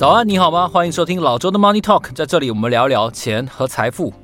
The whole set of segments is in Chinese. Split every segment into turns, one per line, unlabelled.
早安，你好吗？欢迎收听老周的 Money Talk，在这里我们聊聊钱和财富。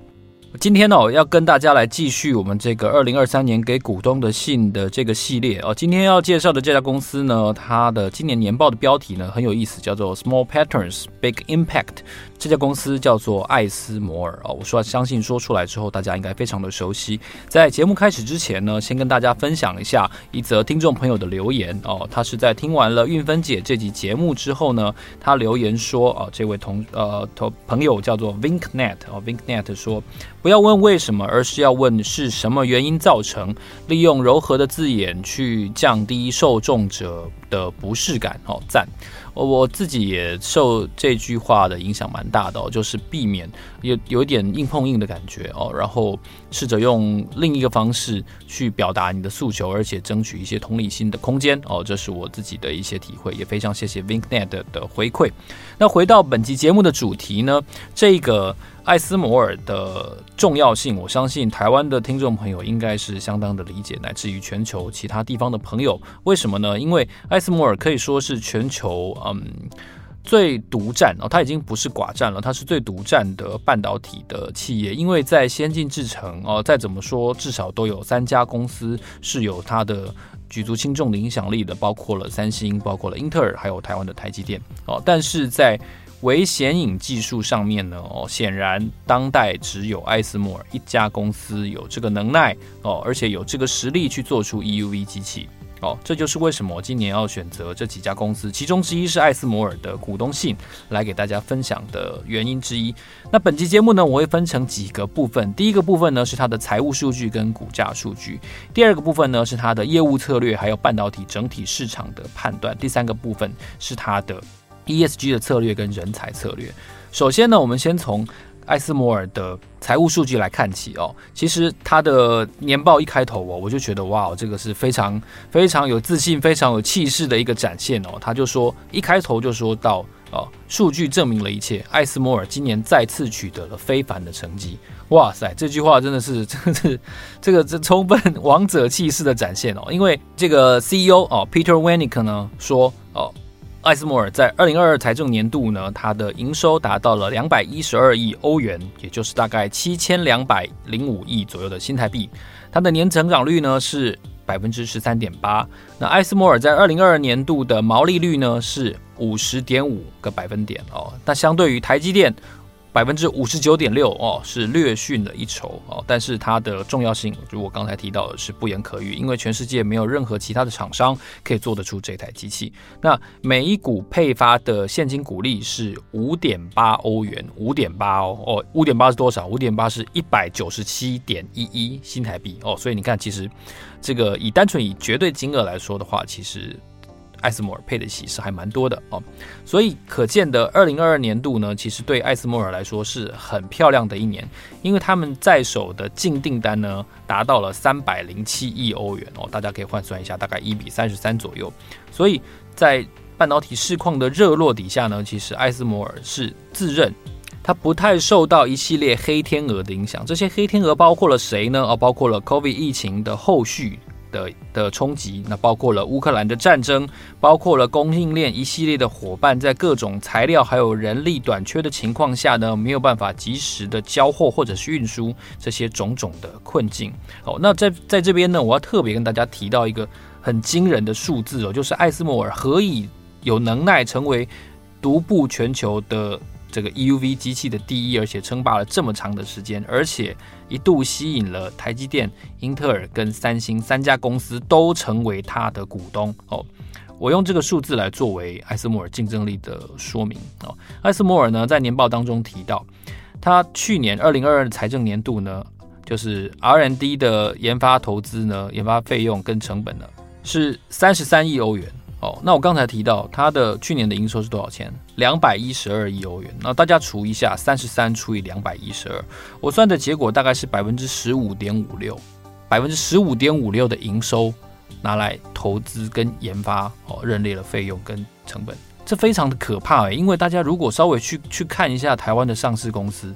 今天呢，要跟大家来继续我们这个二零二三年给股东的信的这个系列哦。今天要介绍的这家公司呢，它的今年年报的标题呢很有意思，叫做 Small Patterns Big Impact。这家公司叫做艾斯摩尔啊，我说相信说出来之后，大家应该非常的熟悉。在节目开始之前呢，先跟大家分享一下一则听众朋友的留言哦。他是在听完了韵芬姐这集节目之后呢，他留言说啊，这位同呃同朋友叫做 Vinknet 哦，Vinknet 说不要问为什么，而是要问是什么原因造成，利用柔和的字眼去降低受众者的不适感哦，赞。我自己也受这句话的影响蛮大的哦，就是避免有有点硬碰硬的感觉哦，然后试着用另一个方式去表达你的诉求，而且争取一些同理心的空间哦，这是我自己的一些体会，也非常谢谢 Vinknet 的回馈。那回到本期节目的主题呢，这个。艾斯摩尔的重要性，我相信台湾的听众朋友应该是相当的理解，乃至于全球其他地方的朋友。为什么呢？因为艾斯摩尔可以说是全球嗯最独占哦，它已经不是寡占了，它是最独占的半导体的企业。因为在先进制程哦，再怎么说至少都有三家公司是有它的举足轻重的影响力的，包括了三星，包括了英特尔，还有台湾的台积电哦。但是在微显影技术上面呢，哦，显然当代只有艾斯摩尔一家公司有这个能耐哦，而且有这个实力去做出 EUV 机器哦，这就是为什么我今年要选择这几家公司，其中之一是艾斯摩尔的股东信来给大家分享的原因之一。那本期节目呢，我会分成几个部分，第一个部分呢是它的财务数据跟股价数据，第二个部分呢是它的业务策略，还有半导体整体市场的判断，第三个部分是它的。ESG 的策略跟人才策略。首先呢，我们先从艾斯摩尔的财务数据来看起哦。其实它的年报一开头哦，我就觉得哇哦，这个是非常非常有自信、非常有气势的一个展现哦。他就说一开头就说到哦，数据证明了一切，艾斯摩尔今年再次取得了非凡的成绩。哇塞，这句话真的是 真的是这个这充分 王者气势的展现哦。因为这个 CEO 哦，Peter Wennink 呢说哦。艾斯摩尔在二零二二财政年度呢，它的营收达到了两百一十二亿欧元，也就是大概七千两百零五亿左右的新台币。它的年成长率呢是百分之十三点八。那艾斯摩尔在二零二二年度的毛利率呢是五十点五个百分点哦。那相对于台积电。百分之五十九点六哦，是略逊了一筹哦，但是它的重要性，如我刚才提到的是不言可喻，因为全世界没有任何其他的厂商可以做得出这台机器。那每一股配发的现金股利是五点八欧元，五点八哦哦，五点八是多少？五点八是一百九十七点一一新台币哦，所以你看，其实这个以单纯以绝对金额来说的话，其实。艾斯摩尔配的息是还蛮多的哦，所以可见的二零二二年度呢，其实对艾斯摩尔来说是很漂亮的一年，因为他们在手的净订单呢达到了三百零七亿欧元哦，大家可以换算一下，大概一比三十三左右。所以在半导体市况的热络底下呢，其实艾斯摩尔是自认他不太受到一系列黑天鹅的影响。这些黑天鹅包括了谁呢？哦，包括了 COVID 疫情的后续。的的冲击，那包括了乌克兰的战争，包括了供应链一系列的伙伴在各种材料还有人力短缺的情况下呢，没有办法及时的交货或者是运输这些种种的困境。哦，那在在这边呢，我要特别跟大家提到一个很惊人的数字哦，就是艾斯摩尔何以有能耐成为独步全球的。这个 EUV 机器的第一，而且称霸了这么长的时间，而且一度吸引了台积电、英特尔跟三星三家公司都成为他的股东哦。我用这个数字来作为艾斯摩尔竞争力的说明哦。艾斯摩尔呢，在年报当中提到，他去年二零二二财政年度呢，就是 R&D 的研发投资呢，研发费用跟成本呢是三十三亿欧元。哦，那我刚才提到它的去年的营收是多少钱？两百一十二亿欧元。那大家除一下，三十三除以两百一十二，我算的结果大概是百分之十五点五六，百分之十五点五六的营收拿来投资跟研发哦，认列了费用跟成本，这非常的可怕诶。因为大家如果稍微去去看一下台湾的上市公司，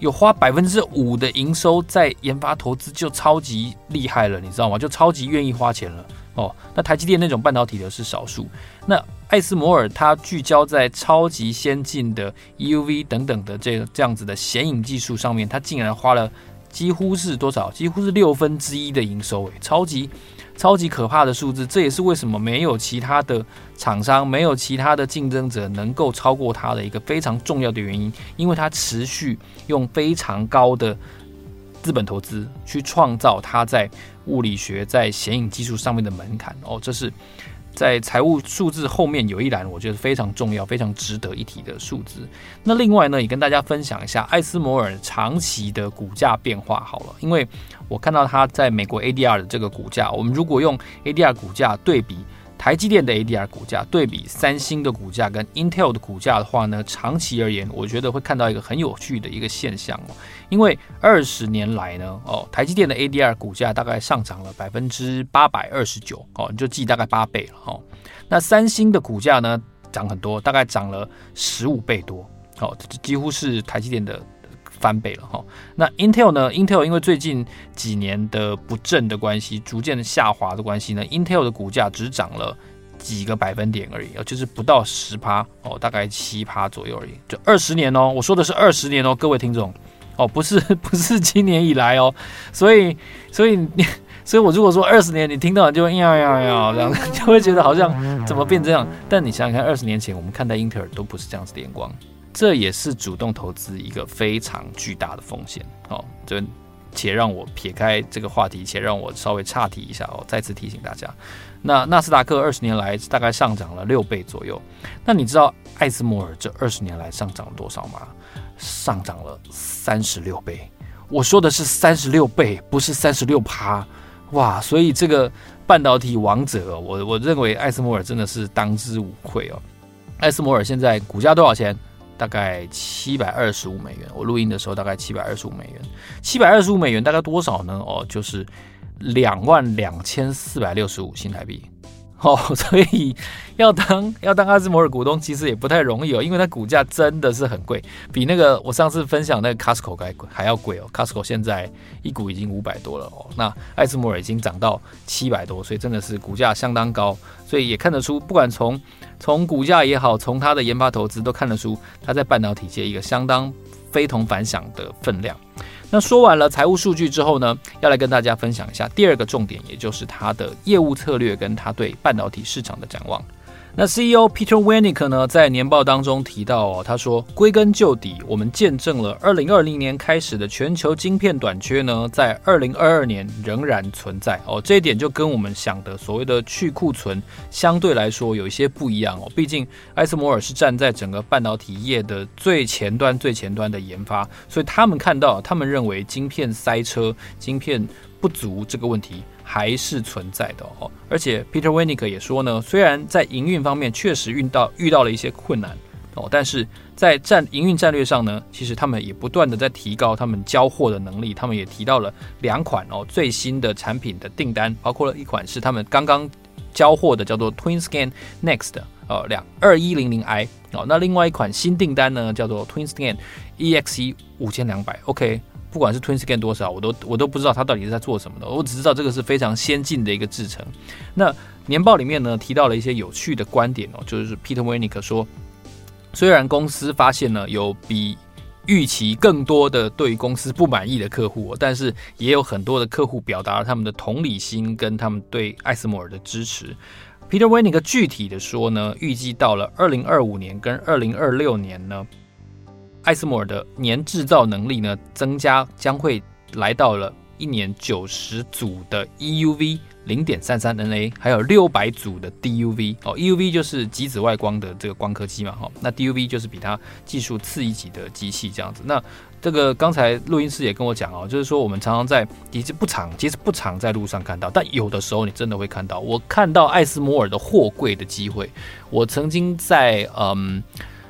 有花百分之五的营收在研发投资，就超级厉害了，你知道吗？就超级愿意花钱了。哦。那台积电那种半导体的是少数。那艾斯摩尔它聚焦在超级先进的 EUV 等等的这这样子的显影技术上面，它竟然花了几乎是多少？几乎是六分之一的营收，诶，超级。超级可怕的数字，这也是为什么没有其他的厂商、没有其他的竞争者能够超过它的一个非常重要的原因，因为它持续用非常高的资本投资去创造它在物理学、在显影技术上面的门槛。哦，这是。在财务数字后面有一栏，我觉得非常重要、非常值得一提的数字。那另外呢，也跟大家分享一下艾斯摩尔长期的股价变化好了，因为我看到它在美国 ADR 的这个股价，我们如果用 ADR 股价对比。台积电的 ADR 股价对比三星的股价跟 Intel 的股价的话呢，长期而言，我觉得会看到一个很有趣的一个现象哦。因为二十年来呢，哦，台积电的 ADR 股价大概上涨了百分之八百二十九，哦，你就记大概八倍了哈。那三星的股价呢，涨很多，大概涨了十五倍多，哦，这几乎是台积电的。翻倍了哈，那 Intel 呢？Intel 因为最近几年的不振的关系，逐渐的下滑的关系呢，Intel 的股价只涨了几个百分点而已，就是不到十趴哦，大概七趴左右而已。就二十年哦，我说的是二十年哦，各位听众哦，不是 不是今年以来哦，所以所以你 所以我如果说二十年，你听到就会呀呀呀这样，就会觉得好像怎么变这样？但你想想看，二十年前我们看待英特尔都不是这样子的眼光。这也是主动投资一个非常巨大的风险哦。这且让我撇开这个话题，且让我稍微岔题一下哦。再次提醒大家，那纳斯达克二十年来大概上涨了六倍左右。那你知道艾斯摩尔这二十年来上涨了多少吗？上涨了三十六倍。我说的是三十六倍，不是三十六趴。哇！所以这个半导体王者，我我认为艾斯摩尔真的是当之无愧哦。艾斯摩尔现在股价多少钱？大概七百二十五美元，我录音的时候大概七百二十五美元，七百二十五美元大概多少呢？哦，就是两万两千四百六十五新台币。哦，所以要当要当艾斯摩尔股东其实也不太容易哦，因为它股价真的是很贵，比那个我上次分享那个 Costco 还贵还要贵哦。Costco 现在一股已经五百多了哦，那艾斯摩尔已经涨到七百多，所以真的是股价相当高，所以也看得出，不管从从股价也好，从它的研发投资都看得出，它在半导体界一个相当非同凡响的分量。那说完了财务数据之后呢，要来跟大家分享一下第二个重点，也就是它的业务策略跟它对半导体市场的展望。那 CEO Peter Wennink 呢，在年报当中提到哦，他说，归根究底，我们见证了二零二零年开始的全球晶片短缺呢，在二零二二年仍然存在哦。这一点就跟我们想的所谓的去库存相对来说有一些不一样哦。毕竟艾斯摩尔是站在整个半导体业的最前端、最前端的研发，所以他们看到，他们认为晶片塞车、晶片不足这个问题。还是存在的哦，而且 Peter Wennink 也说呢，虽然在营运方面确实遇到遇到了一些困难哦，但是在战营运战略上呢，其实他们也不断的在提高他们交货的能力。他们也提到了两款哦最新的产品的订单，包括了一款是他们刚刚交货的叫做 TwinScan Next 呃两二一零零 I 哦，那另外一款新订单呢叫做 TwinScan EXE 五千两百 OK。不管是 TwinScan 多少，我都我都不知道它到底是在做什么的。我只知道这个是非常先进的一个制程。那年报里面呢提到了一些有趣的观点哦，就是 Peter wennick 说，虽然公司发现了有比预期更多的对于公司不满意的客户，但是也有很多的客户表达了他们的同理心跟他们对艾斯摩尔的支持。Peter wennick 具体的说呢，预计到了二零二五年跟二零二六年呢。艾斯摩尔的年制造能力呢，增加将会来到了一年九十组的 EUV 零点三三 NA，还有六百组的 DUV 哦，EUV 就是极紫外光的这个光刻机嘛，哈，那 DUV 就是比它技术次一级的机器这样子。那这个刚才录音师也跟我讲哦，就是说我们常常在其实不常，其实不常在路上看到，但有的时候你真的会看到。我看到艾斯摩尔的货柜的机会，我曾经在嗯。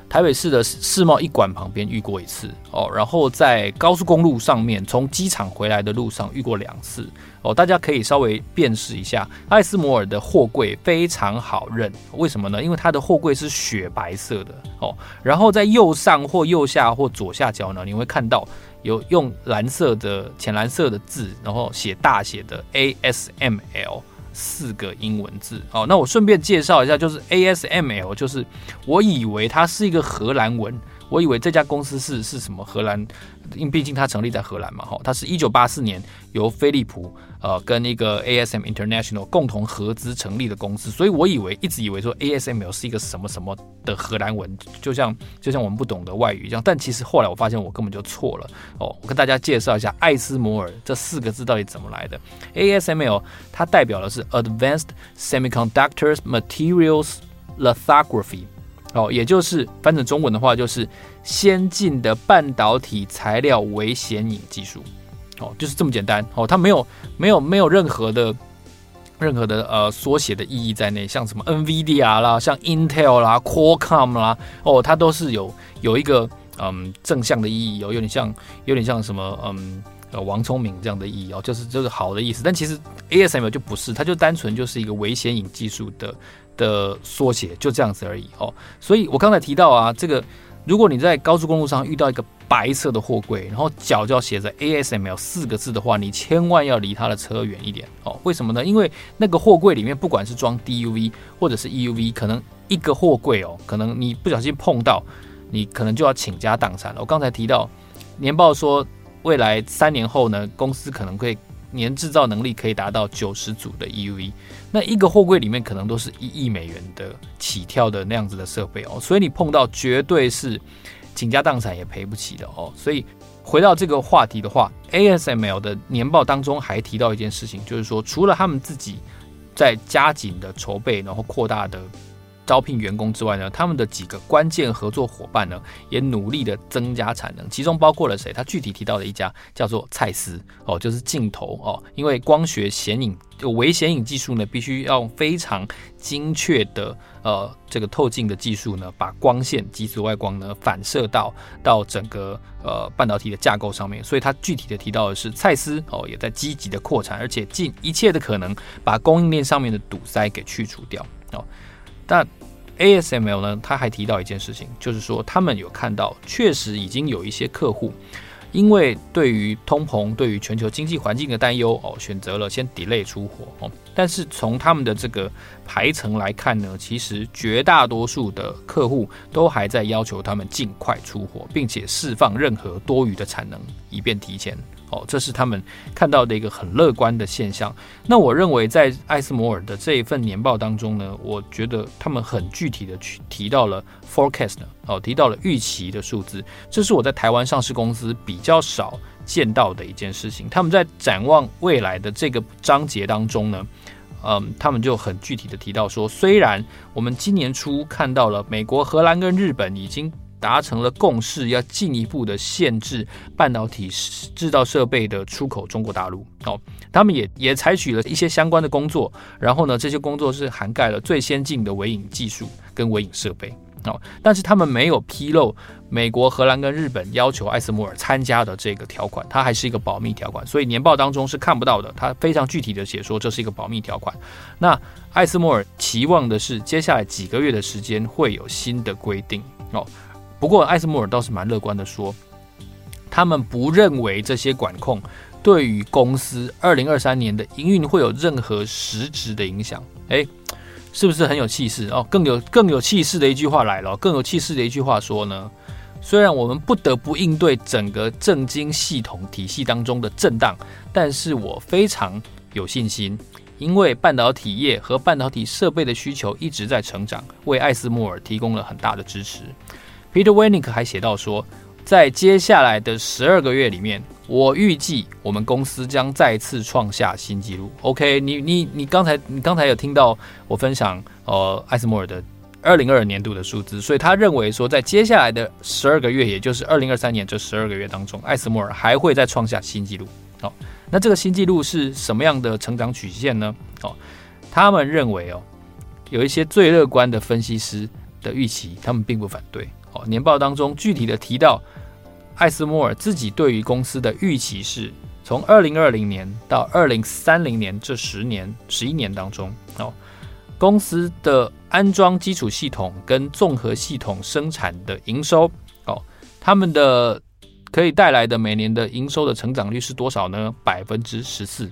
台北市的世贸一馆旁边遇过一次哦，然后在高速公路上面从机场回来的路上遇过两次哦，大家可以稍微辨识一下，艾斯摩尔的货柜非常好认，为什么呢？因为它的货柜是雪白色的哦，然后在右上或右下或左下角呢，你会看到有用蓝色的浅蓝色的字，然后写大写的 ASML。四个英文字。哦，那我顺便介绍一下，就是 ASML，就是我以为它是一个荷兰文。我以为这家公司是是什么荷兰，因毕竟它成立在荷兰嘛，哈，它是一九八四年由飞利浦呃跟一个 ASM International 共同合资成立的公司，所以我以为一直以为说 ASML 是一个什么什么的荷兰文，就像就像我们不懂的外语一样，但其实后来我发现我根本就错了哦。我跟大家介绍一下艾斯摩尔这四个字到底怎么来的，ASML 它代表的是 Advanced Semiconductors Materials Lithography。哦，也就是翻成中文的话，就是先进的半导体材料微显影技术。哦，就是这么简单。哦，它没有没有没有任何的任何的呃缩写的意义在内，像什么 NVIDIA 啦，像 Intel 啦，Qualcomm 啦，哦，它都是有有一个嗯正向的意义，有有点像有点像什么嗯呃王聪明这样的意义哦，就是就是好的意思。但其实 ASML 就不是，它就单纯就是一个微显影技术的。的缩写就这样子而已哦，所以我刚才提到啊，这个如果你在高速公路上遇到一个白色的货柜，然后脚就要写着 ASML 四个字的话，你千万要离他的车远一点哦。为什么呢？因为那个货柜里面不管是装 DUV 或者是 EUV，可能一个货柜哦，可能你不小心碰到，你可能就要倾家荡产了。我刚才提到年报说，未来三年后呢，公司可能会。年制造能力可以达到九十组的 EUV，那一个货柜里面可能都是一亿美元的起跳的那样子的设备哦，所以你碰到绝对是倾家荡产也赔不起的哦。所以回到这个话题的话，ASML 的年报当中还提到一件事情，就是说除了他们自己在加紧的筹备，然后扩大的。招聘员工之外呢，他们的几个关键合作伙伴呢，也努力的增加产能，其中包括了谁？他具体提到的一家叫做蔡司哦，就是镜头哦，因为光学显影就微显影技术呢，必须要非常精确的呃这个透镜的技术呢，把光线及紫外光呢反射到到整个呃半导体的架构上面，所以他具体的提到的是蔡司哦，也在积极的扩产，而且尽一切的可能把供应链上面的堵塞给去除掉哦，但。ASML 呢，他还提到一件事情，就是说他们有看到，确实已经有一些客户，因为对于通膨、对于全球经济环境的担忧哦，选择了先 delay 出货哦。但是从他们的这个排程来看呢，其实绝大多数的客户都还在要求他们尽快出货，并且释放任何多余的产能，以便提前。哦，这是他们看到的一个很乐观的现象。那我认为，在艾斯摩尔的这一份年报当中呢，我觉得他们很具体的去提到了 forecast，哦，提到了预期的数字。这是我在台湾上市公司比较少见到的一件事情。他们在展望未来的这个章节当中呢，嗯，他们就很具体的提到说，虽然我们今年初看到了美国、荷兰跟日本已经。达成了共识，要进一步的限制半导体制造设备的出口中国大陆。哦，他们也也采取了一些相关的工作，然后呢，这些工作是涵盖了最先进的微影技术跟微影设备。哦，但是他们没有披露美国、荷兰跟日本要求艾斯摩尔参加的这个条款，它还是一个保密条款，所以年报当中是看不到的。它非常具体的写说这是一个保密条款。那艾斯摩尔期望的是接下来几个月的时间会有新的规定。哦。不过，艾斯摩尔倒是蛮乐观的说，他们不认为这些管控对于公司二零二三年的营运会有任何实质的影响。诶，是不是很有气势哦？更有更有气势的一句话来了，更有气势的一句话说呢，虽然我们不得不应对整个政经系统体系当中的震荡，但是我非常有信心，因为半导体业和半导体设备的需求一直在成长，为艾斯莫尔提供了很大的支持。Peter wennick 还写到说，在接下来的十二个月里面，我预计我们公司将再次创下新纪录。OK，你你你刚才你刚才有听到我分享呃艾斯摩尔的二零二二年度的数字，所以他认为说，在接下来的十二个月，也就是二零二三年这十二个月当中，艾斯摩尔还会再创下新纪录。好，那这个新纪录是什么样的成长曲线呢？哦，他们认为哦，有一些最乐观的分析师的预期，他们并不反对。哦，年报当中具体的提到，艾斯摩尔自己对于公司的预期是，从二零二零年到二零三零年这十年、十一年当中，哦，公司的安装基础系统跟综合系统生产的营收，哦，他们的可以带来的每年的营收的成长率是多少呢？百分之十四，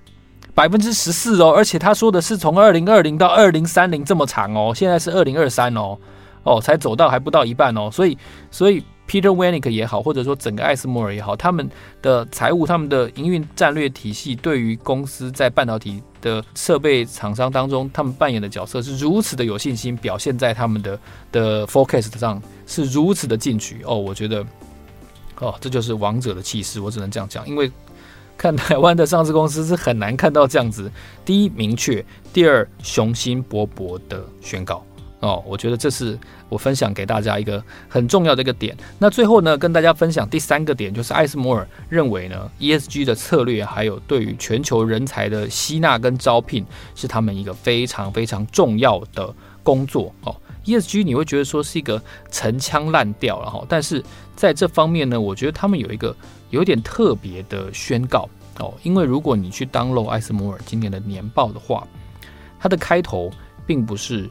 百分之十四哦，而且他说的是从二零二零到二零三零这么长哦，现在是二零二三哦，哦，才走到还不到一半哦，所以，所以 Peter Wenick 也好，或者说整个艾斯摩尔也好，他们的财务、他们的营运战略体系，对于公司在半导体的设备厂商当中，他们扮演的角色是如此的有信心，表现在他们的的 forecast 上是如此的进取哦，我觉得，哦，这就是王者的气势，我只能这样讲，因为。看台湾的上市公司是很难看到这样子，第一明确，第二雄心勃勃的宣告哦，我觉得这是我分享给大家一个很重要的一个点。那最后呢，跟大家分享第三个点，就是艾斯摩尔认为呢，ESG 的策略还有对于全球人才的吸纳跟招聘是他们一个非常非常重要的工作哦。ESG 你会觉得说是一个陈腔滥调了哈，但是在这方面呢，我觉得他们有一个。有点特别的宣告哦，因为如果你去 download 艾斯摩尔今年的年报的话，它的开头并不是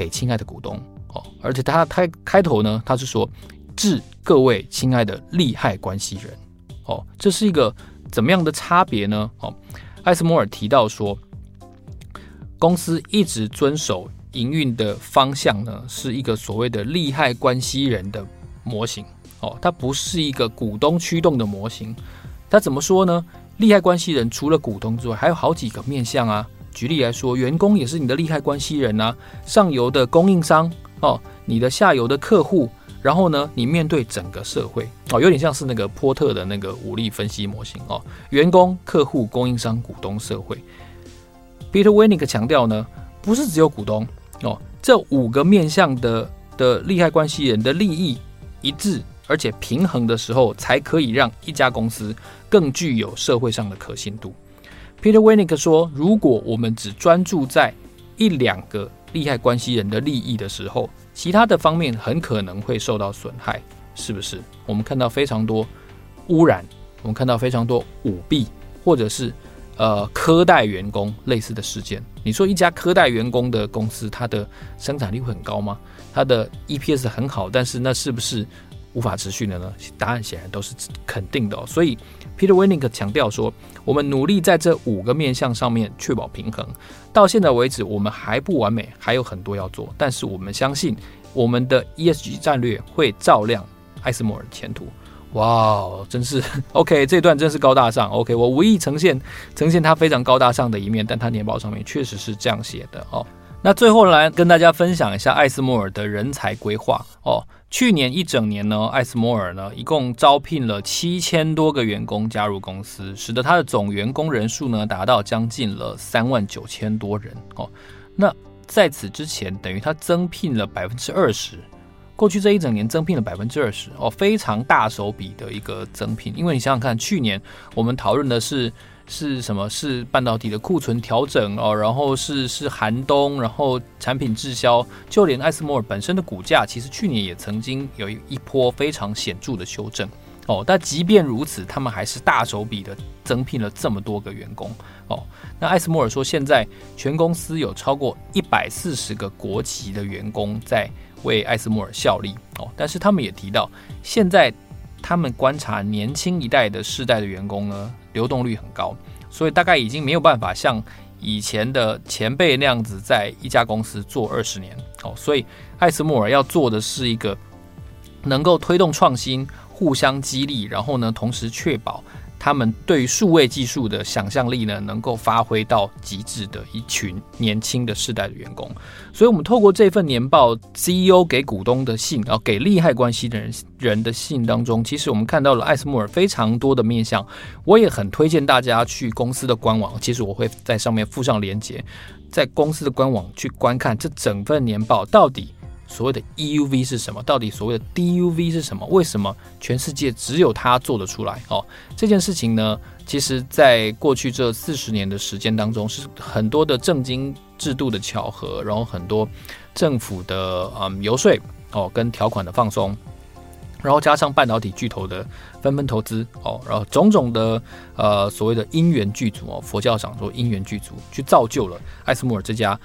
给亲爱的股东哦，而且他开开头呢，他是说致各位亲爱的利害关系人哦，这是一个怎么样的差别呢？哦，艾斯摩尔提到说，公司一直遵守营运的方向呢，是一个所谓的利害关系人的模型。哦，它不是一个股东驱动的模型，他怎么说呢？利害关系人除了股东之外，还有好几个面向啊。举例来说，员工也是你的利害关系人啊，上游的供应商哦，你的下游的客户，然后呢，你面对整个社会哦，有点像是那个波特的那个武力分析模型哦，员工、客户、供应商、股东、社会。Peter Wenick 强调呢，不是只有股东哦，这五个面向的的利害关系人的利益一致。而且平衡的时候，才可以让一家公司更具有社会上的可信度。Peter Wenick 说：“如果我们只专注在一两个利害关系人的利益的时候，其他的方面很可能会受到损害，是不是？我们看到非常多污染，我们看到非常多舞弊，或者是呃苛待员工类似的事件。你说一家苛待员工的公司，它的生产力会很高吗？它的 EPS 很好，但是那是不是？”无法持续的呢？答案显然都是肯定的。所以，Peter Winick 强调说，我们努力在这五个面向上面确保平衡。到现在为止，我们还不完美，还有很多要做。但是我们相信，我们的 ESG 战略会照亮艾斯摩尔的前途。哇，真是 OK，这段真是高大上。OK，我无意呈现呈现他非常高大上的一面，但他年报上面确实是这样写的哦。那最后来跟大家分享一下艾斯摩尔的人才规划哦。去年一整年呢，艾斯摩尔呢一共招聘了七千多个员工加入公司，使得他的总员工人数呢达到将近了三万九千多人哦。那在此之前，等于他增聘了百分之二十，过去这一整年增聘了百分之二十哦，非常大手笔的一个增聘。因为你想想看，去年我们讨论的是。是什么？是半导体的库存调整哦，然后是是寒冬，然后产品滞销，就连艾斯摩尔本身的股价，其实去年也曾经有一波非常显著的修正哦。但即便如此，他们还是大手笔的增聘了这么多个员工哦。那艾斯摩尔说，现在全公司有超过一百四十个国籍的员工在为艾斯摩尔效力哦。但是他们也提到，现在。他们观察年轻一代的世代的员工呢，流动率很高，所以大概已经没有办法像以前的前辈那样子在一家公司做二十年哦。所以艾斯莫尔要做的是一个能够推动创新、互相激励，然后呢，同时确保。他们对数位技术的想象力呢，能够发挥到极致的一群年轻的世代的员工，所以，我们透过这份年报，CEO 给股东的信，然后给利害关系的人人的信当中，其实我们看到了艾斯摩尔非常多的面向。我也很推荐大家去公司的官网，其实我会在上面附上连接，在公司的官网去观看这整份年报到底。所谓的 EUV 是什么？到底所谓的 DUV 是什么？为什么全世界只有它做得出来？哦，这件事情呢，其实在过去这四十年的时间当中，是很多的政经制度的巧合，然后很多政府的嗯游说哦，跟条款的放松，然后加上半导体巨头的纷纷投资哦，然后种种的呃所谓的因缘具足哦，佛教讲说因缘具足，去造就了艾斯摩尔这家。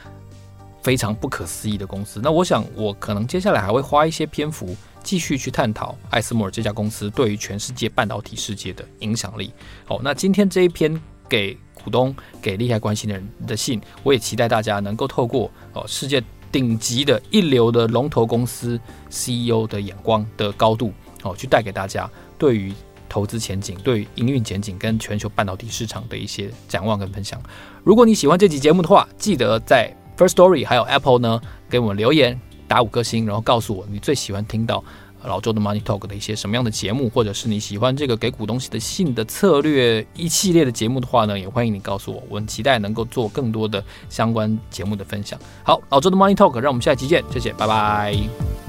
非常不可思议的公司。那我想，我可能接下来还会花一些篇幅继续去探讨艾斯摩尔这家公司对于全世界半导体世界的影响力。好，那今天这一篇给股东、给利害关系的人的信。我也期待大家能够透过哦世界顶级的一流的龙头公司 CEO 的眼光的高度哦，去带给大家对于投资前景、对于营运前景跟全球半导体市场的一些展望跟分享。如果你喜欢这期节目的话，记得在 First Story 还有 Apple 呢给我们留言，打五颗星，然后告诉我你最喜欢听到。老周的 Money Talk 的一些什么样的节目，或者是你喜欢这个给股东写的信的策略一系列的节目的话呢，也欢迎你告诉我，我很期待能够做更多的相关节目的分享。好，老周的 Money Talk，让我们下期见，谢谢，拜拜。